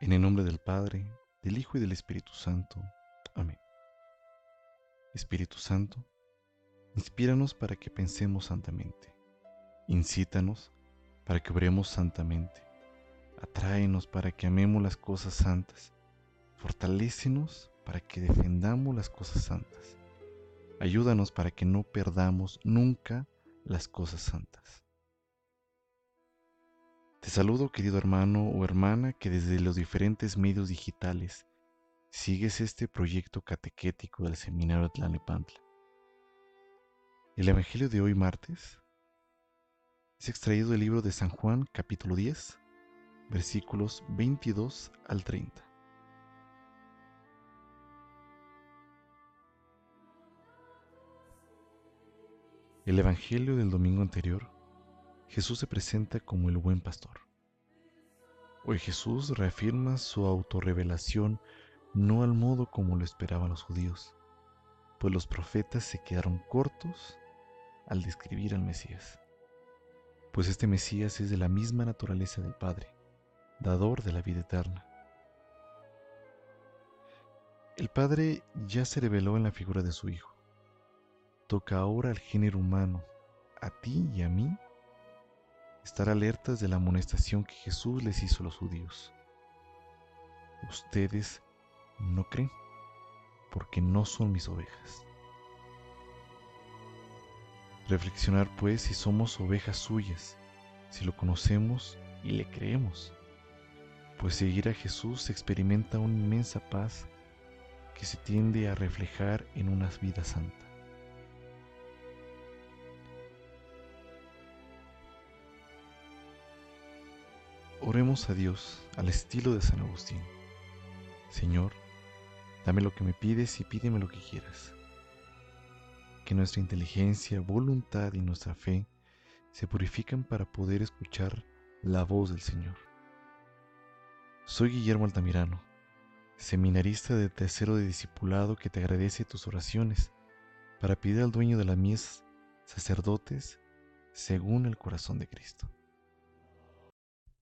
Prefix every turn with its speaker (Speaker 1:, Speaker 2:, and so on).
Speaker 1: En el nombre del Padre, del Hijo y del Espíritu Santo. Amén. Espíritu Santo, inspíranos para que pensemos santamente. Incítanos para que obremos santamente. Atráenos para que amemos las cosas santas. Fortalécenos para que defendamos las cosas santas. Ayúdanos para que no perdamos nunca las cosas santas. Te saludo querido hermano o hermana que desde los diferentes medios digitales sigues este proyecto catequético del Seminario Tlalnepantla. El Evangelio de hoy martes es extraído del libro de San Juan capítulo 10 versículos 22 al 30. El Evangelio del domingo anterior Jesús se presenta como el buen pastor. Hoy Jesús reafirma su autorrevelación no al modo como lo esperaban los judíos, pues los profetas se quedaron cortos al describir al Mesías, pues este Mesías es de la misma naturaleza del Padre, dador de la vida eterna. El Padre ya se reveló en la figura de su Hijo. Toca ahora al género humano, a ti y a mí, estar alertas de la amonestación que Jesús les hizo a los judíos. Ustedes no creen porque no son mis ovejas. Reflexionar pues si somos ovejas suyas, si lo conocemos y le creemos, pues seguir a Jesús experimenta una inmensa paz que se tiende a reflejar en una vida santa. Oremos a Dios al estilo de San Agustín. Señor, dame lo que me pides y pídeme lo que quieras. Que nuestra inteligencia, voluntad y nuestra fe se purifican para poder escuchar la voz del Señor. Soy Guillermo Altamirano, seminarista de tercero de discipulado que te agradece tus oraciones para pedir al dueño de la mies sacerdotes según el corazón de Cristo.